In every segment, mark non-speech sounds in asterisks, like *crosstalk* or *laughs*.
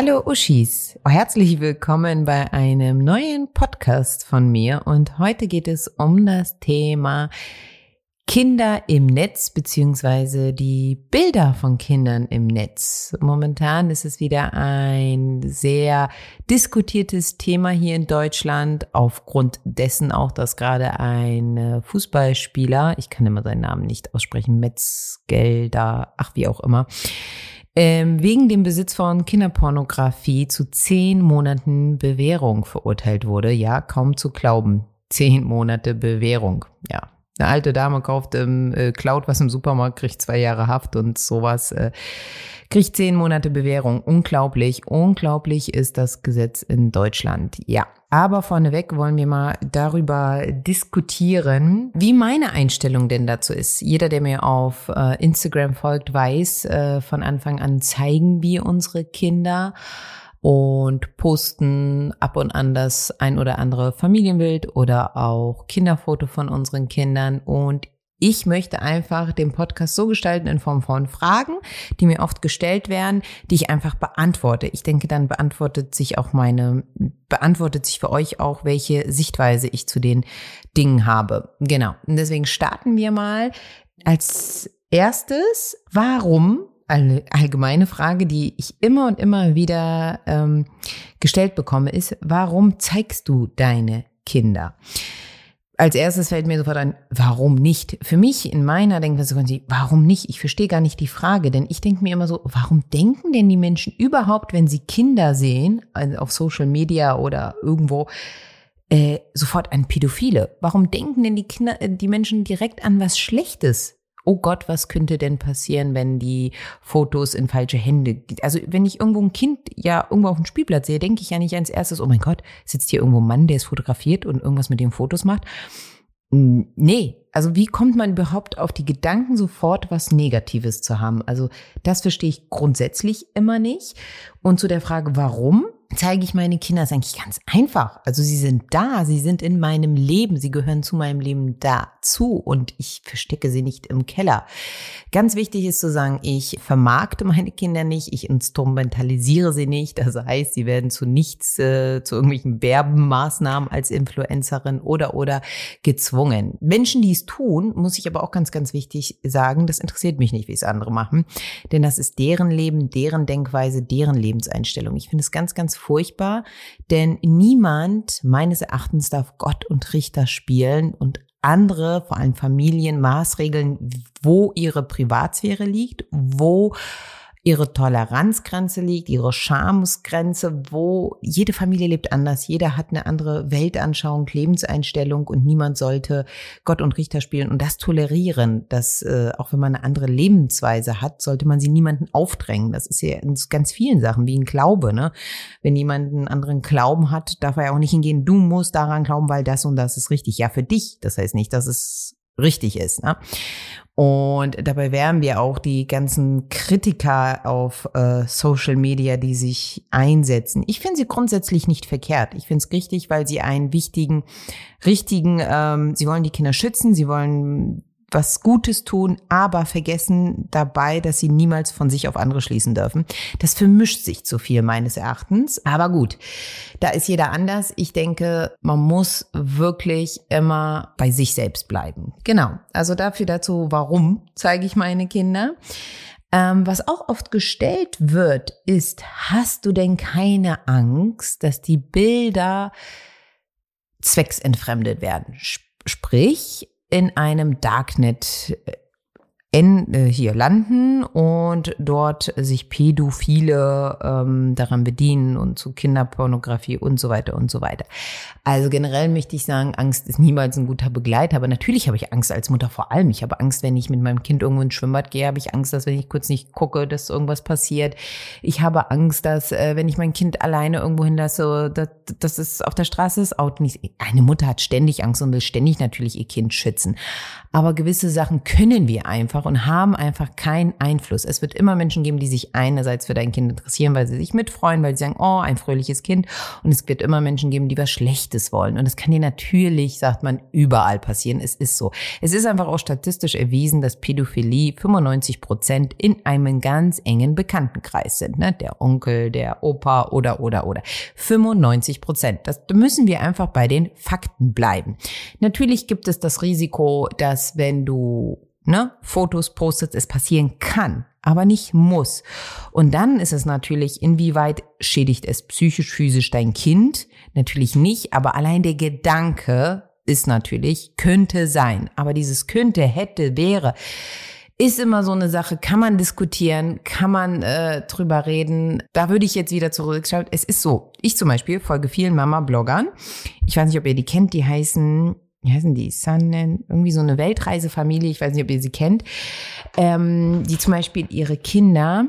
Hallo Uschis, herzlich willkommen bei einem neuen Podcast von mir und heute geht es um das Thema Kinder im Netz beziehungsweise die Bilder von Kindern im Netz. Momentan ist es wieder ein sehr diskutiertes Thema hier in Deutschland, aufgrund dessen auch, dass gerade ein Fußballspieler, ich kann immer seinen Namen nicht aussprechen, Metzgelder, ach wie auch immer, wegen dem Besitz von Kinderpornografie zu zehn Monaten Bewährung verurteilt wurde. Ja, kaum zu glauben. Zehn Monate Bewährung. Ja, eine alte Dame kauft im äh, Cloud was im Supermarkt, kriegt zwei Jahre Haft und sowas. Äh, kriegt zehn Monate Bewährung. Unglaublich, unglaublich ist das Gesetz in Deutschland. Ja. Aber vorneweg wollen wir mal darüber diskutieren, wie meine Einstellung denn dazu ist. Jeder, der mir auf äh, Instagram folgt, weiß, äh, von Anfang an zeigen wir unsere Kinder und posten ab und an das ein oder andere Familienbild oder auch Kinderfoto von unseren Kindern. Und ich möchte einfach den Podcast so gestalten in Form von Fragen, die mir oft gestellt werden, die ich einfach beantworte. Ich denke, dann beantwortet sich auch meine, beantwortet sich für euch auch, welche Sichtweise ich zu den Dingen habe. Genau. Und deswegen starten wir mal als erstes. Warum eine allgemeine Frage, die ich immer und immer wieder ähm, gestellt bekomme, ist, warum zeigst du deine Kinder? als erstes fällt mir sofort ein, warum nicht? Für mich in meiner Denkweise, warum nicht? Ich verstehe gar nicht die Frage, denn ich denke mir immer so, warum denken denn die Menschen überhaupt, wenn sie Kinder sehen, also auf Social Media oder irgendwo, äh, sofort an Pädophile? Warum denken denn die Kinder, äh, die Menschen direkt an was Schlechtes? Oh Gott, was könnte denn passieren, wenn die Fotos in falsche Hände, also wenn ich irgendwo ein Kind ja irgendwo auf dem Spielplatz sehe, denke ich ja nicht als erstes, oh mein Gott, sitzt hier irgendwo ein Mann, der es fotografiert und irgendwas mit dem Fotos macht. Nee, also wie kommt man überhaupt auf die Gedanken, sofort was Negatives zu haben? Also das verstehe ich grundsätzlich immer nicht. Und zu der Frage, warum? Zeige ich meine Kinder, ist eigentlich ganz einfach. Also sie sind da, sie sind in meinem Leben, sie gehören zu meinem Leben dazu und ich verstecke sie nicht im Keller. Ganz wichtig ist zu sagen, ich vermarkte meine Kinder nicht, ich instrumentalisiere sie nicht. Das heißt, sie werden zu nichts, äh, zu irgendwelchen Werbemaßnahmen als Influencerin oder oder gezwungen. Menschen, die es tun, muss ich aber auch ganz, ganz wichtig sagen, das interessiert mich nicht, wie es andere machen, denn das ist deren Leben, deren Denkweise, deren Lebenseinstellung. Ich finde es ganz, ganz furchtbar, denn niemand meines Erachtens darf Gott und Richter spielen und andere, vor allem Familien, Maßregeln, wo ihre Privatsphäre liegt, wo ihre Toleranzgrenze liegt, ihre Schamsgrenze, wo jede Familie lebt anders, jeder hat eine andere Weltanschauung, Lebenseinstellung und niemand sollte Gott und Richter spielen und das tolerieren, dass äh, auch wenn man eine andere Lebensweise hat, sollte man sie niemanden aufdrängen. Das ist ja in ganz vielen Sachen wie ein Glaube, ne? Wenn jemand einen anderen Glauben hat, darf er ja auch nicht hingehen, du musst daran glauben, weil das und das ist richtig. Ja, für dich. Das heißt nicht, dass es richtig ist. Ne? Und dabei wären wir auch die ganzen Kritiker auf äh, Social Media, die sich einsetzen. Ich finde sie grundsätzlich nicht verkehrt. Ich finde es richtig, weil sie einen wichtigen, richtigen, ähm, sie wollen die Kinder schützen, sie wollen was Gutes tun, aber vergessen dabei, dass sie niemals von sich auf andere schließen dürfen. Das vermischt sich zu viel meines Erachtens. Aber gut, da ist jeder anders. Ich denke, man muss wirklich immer bei sich selbst bleiben. Genau. Also dafür dazu, warum zeige ich meine Kinder? Ähm, was auch oft gestellt wird, ist, hast du denn keine Angst, dass die Bilder zwecksentfremdet werden? Sprich, in einem Darknet äh, in, äh, hier landen und dort sich Pädophile ähm, daran bedienen und zu Kinderpornografie und so weiter und so weiter. Also generell möchte ich sagen, Angst ist niemals ein guter Begleiter, aber natürlich habe ich Angst als Mutter vor allem. Ich habe Angst, wenn ich mit meinem Kind irgendwo ins Schwimmbad gehe, habe ich Angst, dass wenn ich kurz nicht gucke, dass irgendwas passiert. Ich habe Angst, dass äh, wenn ich mein Kind alleine irgendwo hinlasse, dass, dass es auf der Straße das Auto nicht. Eine Mutter hat ständig Angst und will ständig natürlich ihr Kind schützen. Aber gewisse Sachen können wir einfach einfach und haben einfach keinen Einfluss. Es wird immer Menschen geben, die sich einerseits für dein Kind interessieren, weil sie sich mitfreuen, weil sie sagen, oh, ein fröhliches Kind. Und es wird immer Menschen geben, die was Schlechtes wollen. Und das kann dir natürlich, sagt man, überall passieren. Es ist so. Es ist einfach auch statistisch erwiesen, dass Pädophilie 95 Prozent in einem ganz engen Bekanntenkreis sind. Ne? Der Onkel, der Opa oder, oder, oder. 95 Prozent. Das müssen wir einfach bei den Fakten bleiben. Natürlich gibt es das Risiko, dass wenn du ne, Fotos postest, es passieren kann, aber nicht muss. Und dann ist es natürlich, inwieweit schädigt es psychisch, physisch dein Kind? Natürlich nicht, aber allein der Gedanke ist natürlich, könnte sein. Aber dieses könnte, hätte, wäre, ist immer so eine Sache, kann man diskutieren, kann man äh, drüber reden. Da würde ich jetzt wieder zurückschauen. Es ist so, ich zum Beispiel folge vielen Mama-Bloggern. Ich weiß nicht, ob ihr die kennt, die heißen wie heißen die? Sunnen, irgendwie so eine Weltreisefamilie, ich weiß nicht, ob ihr sie kennt, ähm, die zum Beispiel ihre Kinder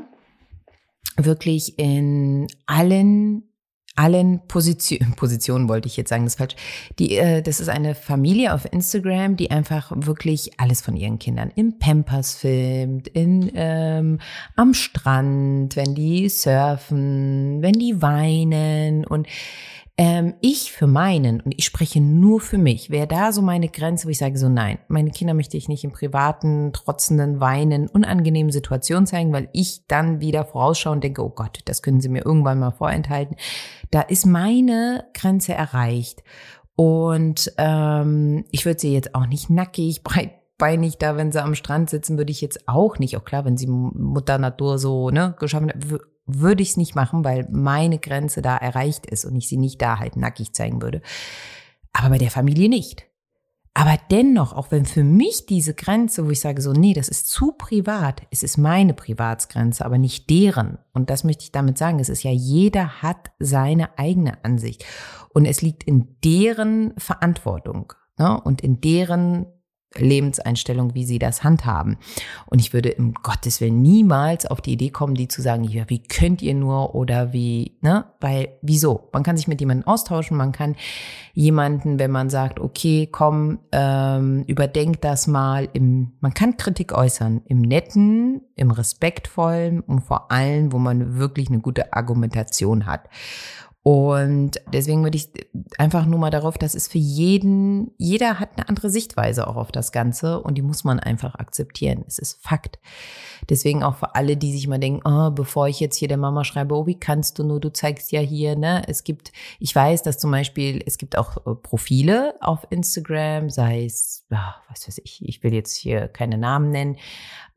wirklich in allen allen Positionen, *laughs* Positionen wollte ich jetzt sagen, das ist falsch. Die, äh, das ist eine Familie auf Instagram, die einfach wirklich alles von ihren Kindern im Pampers filmt, in, ähm, am Strand, wenn die surfen, wenn die weinen und ähm, ich für meinen, und ich spreche nur für mich, wäre da so meine Grenze, wo ich sage so, nein, meine Kinder möchte ich nicht im privaten, trotzenden, weinen, unangenehmen Situationen zeigen, weil ich dann wieder vorausschaue und denke, oh Gott, das können sie mir irgendwann mal vorenthalten. Da ist meine Grenze erreicht. Und ähm, ich würde sie jetzt auch nicht nackig, *laughs* breitbeinig da, wenn sie am Strand sitzen, würde ich jetzt auch nicht. Auch klar, wenn sie Mutter Natur so ne, geschaffen hat, würde ich es nicht machen, weil meine Grenze da erreicht ist und ich sie nicht da halt nackig zeigen würde. Aber bei der Familie nicht. Aber dennoch, auch wenn für mich diese Grenze, wo ich sage so, nee, das ist zu privat, es ist meine Privatsgrenze, aber nicht deren. Und das möchte ich damit sagen. Es ist ja, jeder hat seine eigene Ansicht. Und es liegt in deren Verantwortung ne? und in deren Lebenseinstellung, wie sie das handhaben. Und ich würde im Gottes Willen niemals auf die Idee kommen, die zu sagen, ja, wie könnt ihr nur oder wie, ne? Weil, wieso? Man kann sich mit jemandem austauschen, man kann jemanden, wenn man sagt, okay, komm, ähm, überdenk das mal, im, man kann Kritik äußern, im netten, im respektvollen und vor allem, wo man wirklich eine gute Argumentation hat. Und deswegen würde ich einfach nur mal darauf, dass es für jeden, jeder hat eine andere Sichtweise auch auf das Ganze und die muss man einfach akzeptieren. Es ist Fakt. Deswegen auch für alle, die sich mal denken, oh, bevor ich jetzt hier der Mama schreibe, oh, wie kannst du nur, du zeigst ja hier, ne? Es gibt, ich weiß, dass zum Beispiel, es gibt auch äh, Profile auf Instagram, sei es, was weiß ich, ich will jetzt hier keine Namen nennen,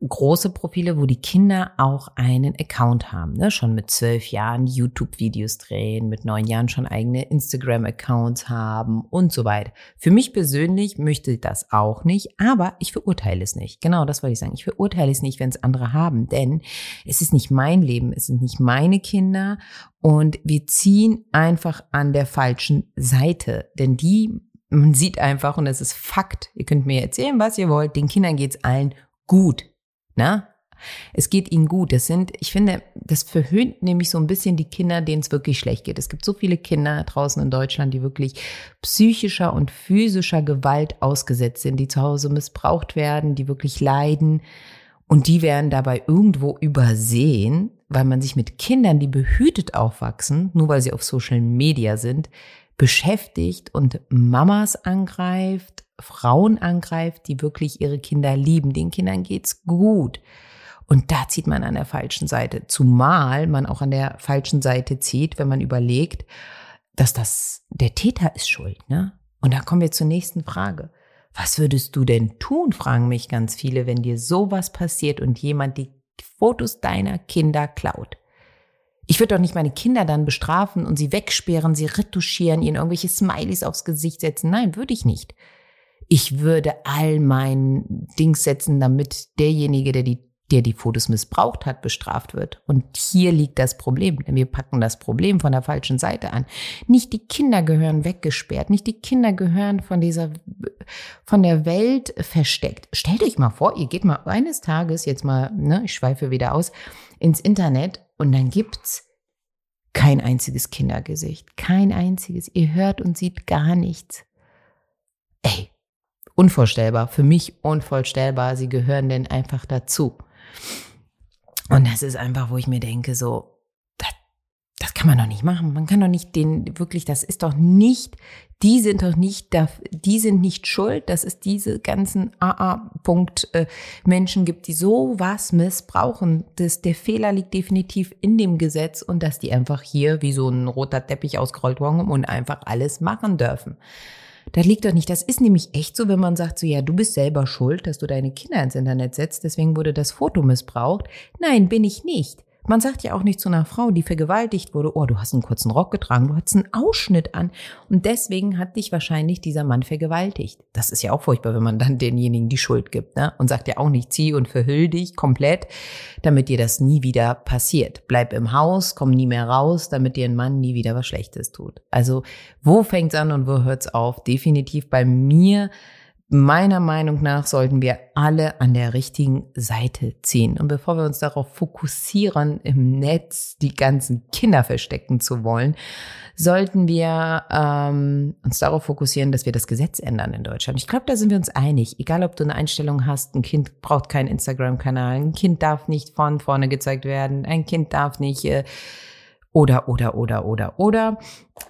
große Profile, wo die Kinder auch einen Account haben, ne? schon mit zwölf Jahren YouTube-Videos drehen, mit neun Jahren schon eigene Instagram-Accounts haben und so weiter. Für mich persönlich möchte ich das auch nicht, aber ich verurteile es nicht. Genau, das wollte ich sagen. Ich verurteile es nicht, wenn es andere haben, denn es ist nicht mein Leben, es sind nicht meine Kinder und wir ziehen einfach an der falschen Seite, denn die man sieht einfach, und das ist Fakt, ihr könnt mir erzählen, was ihr wollt, den Kindern geht's allen gut. Na? Es geht ihnen gut. Das sind, ich finde, das verhöhnt nämlich so ein bisschen die Kinder, denen es wirklich schlecht geht. Es gibt so viele Kinder draußen in Deutschland, die wirklich psychischer und physischer Gewalt ausgesetzt sind, die zu Hause missbraucht werden, die wirklich leiden. Und die werden dabei irgendwo übersehen, weil man sich mit Kindern, die behütet aufwachsen, nur weil sie auf Social Media sind, beschäftigt und Mamas angreift, Frauen angreift, die wirklich ihre Kinder lieben. Den Kindern geht's gut. Und da zieht man an der falschen Seite. Zumal man auch an der falschen Seite zieht, wenn man überlegt, dass das der Täter ist schuld, ne? Und da kommen wir zur nächsten Frage. Was würdest du denn tun, fragen mich ganz viele, wenn dir sowas passiert und jemand die Fotos deiner Kinder klaut? Ich würde doch nicht meine Kinder dann bestrafen und sie wegsperren, sie retuschieren, ihnen irgendwelche Smileys aufs Gesicht setzen. Nein, würde ich nicht ich würde all mein Dings setzen, damit derjenige, der die der die Fotos missbraucht hat, bestraft wird. Und hier liegt das Problem, denn wir packen das Problem von der falschen Seite an. Nicht die Kinder gehören weggesperrt, nicht die Kinder gehören von dieser, von der Welt versteckt. Stellt euch mal vor, ihr geht mal eines Tages, jetzt mal, ne, ich schweife wieder aus, ins Internet und dann gibt's kein einziges Kindergesicht, kein einziges. Ihr hört und sieht gar nichts. Ey, unvorstellbar, für mich unvorstellbar. Sie gehören denn einfach dazu. Und das ist einfach, wo ich mir denke, so, das kann man doch nicht machen. Man kann doch nicht den wirklich, das ist doch nicht, die sind doch nicht, die sind nicht schuld, dass es diese ganzen AA-Punkt äh, gibt, die so was missbrauchen. Das, der Fehler liegt definitiv in dem Gesetz und dass die einfach hier wie so ein roter Teppich ausgerollt worden und einfach alles machen dürfen. Das liegt doch nicht. Das ist nämlich echt so, wenn man sagt, so ja, du bist selber schuld, dass du deine Kinder ins Internet setzt, deswegen wurde das Foto missbraucht. Nein, bin ich nicht. Man sagt ja auch nicht zu einer Frau, die vergewaltigt wurde, oh, du hast einen kurzen Rock getragen, du hattest einen Ausschnitt an und deswegen hat dich wahrscheinlich dieser Mann vergewaltigt. Das ist ja auch furchtbar, wenn man dann denjenigen die Schuld gibt, ne? Und sagt ja auch nicht, zieh und verhüll dich komplett, damit dir das nie wieder passiert. Bleib im Haus, komm nie mehr raus, damit dir ein Mann nie wieder was Schlechtes tut. Also, wo fängt's an und wo hört's auf? Definitiv bei mir Meiner Meinung nach sollten wir alle an der richtigen Seite ziehen. Und bevor wir uns darauf fokussieren, im Netz die ganzen Kinder verstecken zu wollen, sollten wir ähm, uns darauf fokussieren, dass wir das Gesetz ändern in Deutschland. Ich glaube, da sind wir uns einig. Egal, ob du eine Einstellung hast, ein Kind braucht keinen Instagram-Kanal, ein Kind darf nicht von vorne gezeigt werden, ein Kind darf nicht äh, oder, oder, oder, oder, oder.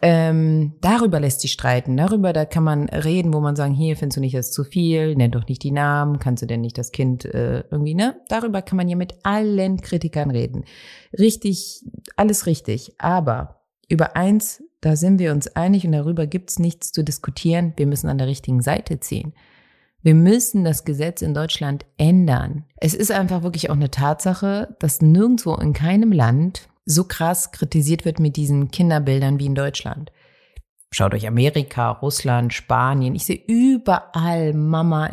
Ähm, darüber lässt sich streiten. Darüber, da kann man reden, wo man sagen, hier findest du nicht das zu viel, nenn doch nicht die Namen, kannst du denn nicht das Kind äh, irgendwie, ne? Darüber kann man ja mit allen Kritikern reden. Richtig, alles richtig. Aber über eins, da sind wir uns einig und darüber gibt's nichts zu diskutieren. Wir müssen an der richtigen Seite ziehen. Wir müssen das Gesetz in Deutschland ändern. Es ist einfach wirklich auch eine Tatsache, dass nirgendwo in keinem Land so krass kritisiert wird mit diesen Kinderbildern wie in Deutschland. Schaut euch Amerika, Russland, Spanien. Ich sehe überall Mama,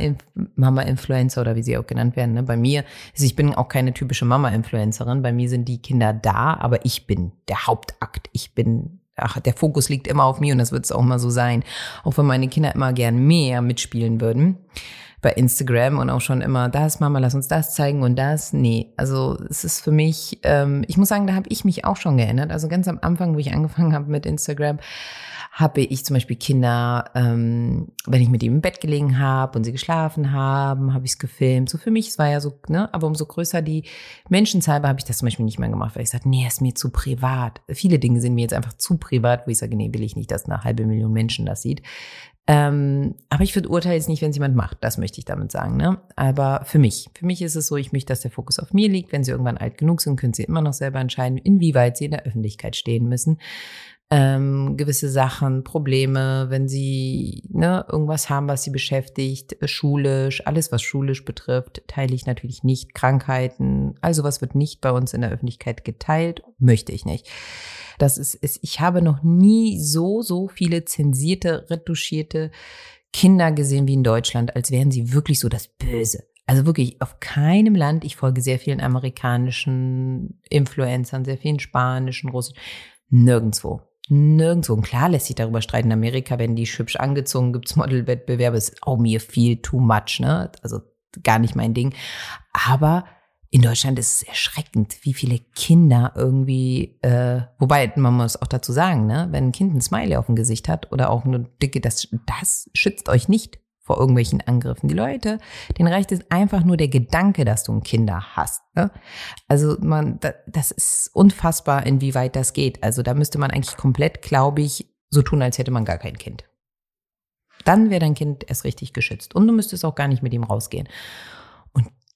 Mama Influencer oder wie sie auch genannt werden. Ne? Bei mir, also ich bin auch keine typische Mama Influencerin. Bei mir sind die Kinder da, aber ich bin der Hauptakt. Ich bin, ach, der Fokus liegt immer auf mir und das wird es auch mal so sein. Auch wenn meine Kinder immer gern mehr mitspielen würden bei Instagram und auch schon immer, das Mama, lass uns das zeigen und das. Nee, also es ist für mich, ähm, ich muss sagen, da habe ich mich auch schon geändert. Also ganz am Anfang, wo ich angefangen habe mit Instagram, habe ich zum Beispiel Kinder, ähm, wenn ich mit ihm im Bett gelegen habe und sie geschlafen haben, habe ich es gefilmt. So für mich, es war ja so, ne, aber umso größer die Menschenzahl war, habe ich das zum Beispiel nicht mehr gemacht, weil ich sagte, nee, ist mir zu privat. Viele Dinge sind mir jetzt einfach zu privat, wo ich sage, nee, will ich nicht, dass eine halbe Million Menschen das sieht. Ähm, aber ich verurteile jetzt nicht, wenn es jemand macht. Das möchte ich damit sagen. Ne? Aber für mich, für mich ist es so, ich möchte, dass der Fokus auf mir liegt. Wenn sie irgendwann alt genug sind, können sie immer noch selber entscheiden, inwieweit sie in der Öffentlichkeit stehen müssen. Ähm, gewisse Sachen, Probleme, wenn sie ne, irgendwas haben, was sie beschäftigt, schulisch, alles, was schulisch betrifft, teile ich natürlich nicht. Krankheiten, also was wird nicht bei uns in der Öffentlichkeit geteilt, möchte ich nicht. Das ist, ist, ich habe noch nie so, so viele zensierte, retuschierte Kinder gesehen wie in Deutschland, als wären sie wirklich so das Böse. Also wirklich auf keinem Land, ich folge sehr vielen amerikanischen Influencern, sehr vielen spanischen, russischen, nirgendwo. Nirgendwo. Und klar lässt sich darüber streiten. In Amerika werden die hübsch angezogen, gibt's *laughs* Modelwettbewerbe, ist auch mir viel too much, ne? Also gar nicht mein Ding. Aber in Deutschland ist es erschreckend, wie viele Kinder irgendwie, äh, wobei man muss auch dazu sagen, ne, wenn ein Kind ein Smiley auf dem Gesicht hat oder auch eine dicke, das, das schützt euch nicht vor irgendwelchen Angriffen. Die Leute, denen reicht es einfach nur der Gedanke, dass du ein Kinder hast. Ne? Also man, das ist unfassbar, inwieweit das geht. Also da müsste man eigentlich komplett, glaube ich, so tun, als hätte man gar kein Kind. Dann wäre dein Kind erst richtig geschützt und du müsstest auch gar nicht mit ihm rausgehen.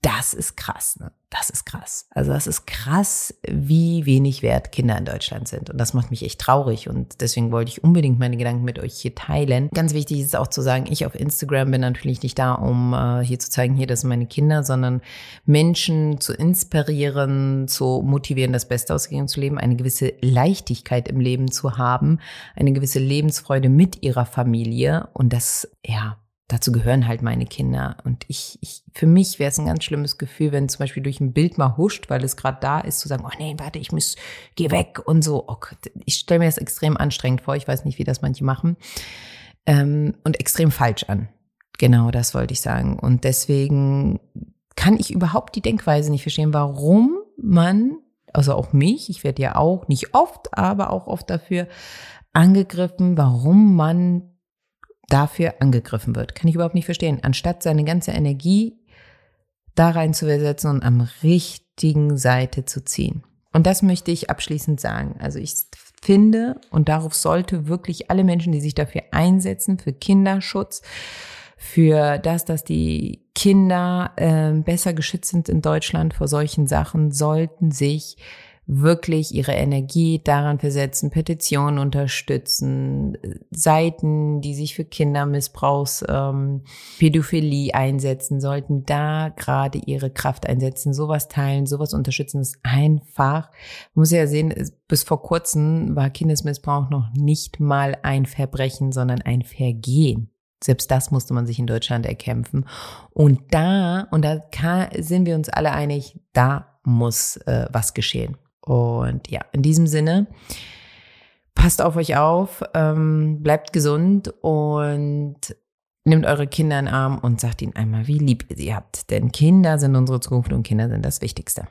Das ist krass. Ne? Das ist krass. Also das ist krass, wie wenig wert Kinder in Deutschland sind. Und das macht mich echt traurig. Und deswegen wollte ich unbedingt meine Gedanken mit euch hier teilen. Ganz wichtig ist auch zu sagen, ich auf Instagram bin natürlich nicht da, um äh, hier zu zeigen, hier, das sind meine Kinder, sondern Menschen zu inspirieren, zu motivieren, das Beste aus zu leben, eine gewisse Leichtigkeit im Leben zu haben, eine gewisse Lebensfreude mit ihrer Familie. Und das, ja, dazu gehören halt meine Kinder. Und ich, ich für mich wäre es ein ganz schlimmes Gefühl, wenn zum Beispiel durch ein Bild mal huscht, weil es gerade da ist, zu sagen, oh nee, warte, ich muss, geh weg und so. Oh Gott, ich stelle mir das extrem anstrengend vor. Ich weiß nicht, wie das manche machen. Ähm, und extrem falsch an. Genau, das wollte ich sagen. Und deswegen kann ich überhaupt die Denkweise nicht verstehen, warum man, also auch mich, ich werde ja auch nicht oft, aber auch oft dafür angegriffen, warum man dafür angegriffen wird. Kann ich überhaupt nicht verstehen. Anstatt seine ganze Energie da rein und am richtigen Seite zu ziehen. Und das möchte ich abschließend sagen. Also ich finde, und darauf sollte wirklich alle Menschen, die sich dafür einsetzen, für Kinderschutz, für das, dass die Kinder äh, besser geschützt sind in Deutschland vor solchen Sachen, sollten sich wirklich ihre Energie daran versetzen, Petitionen unterstützen, Seiten, die sich für Kindermissbrauchs, ähm, Pädophilie einsetzen, sollten da gerade ihre Kraft einsetzen, sowas teilen, sowas unterstützen, ist einfach, man muss ja sehen, bis vor kurzem war Kindesmissbrauch noch nicht mal ein Verbrechen, sondern ein Vergehen. Selbst das musste man sich in Deutschland erkämpfen. Und da, und da sind wir uns alle einig, da muss äh, was geschehen. Und ja, in diesem Sinne, passt auf euch auf, ähm, bleibt gesund und nehmt eure Kinder in den Arm und sagt ihnen einmal, wie lieb ihr sie habt. Denn Kinder sind unsere Zukunft und Kinder sind das Wichtigste.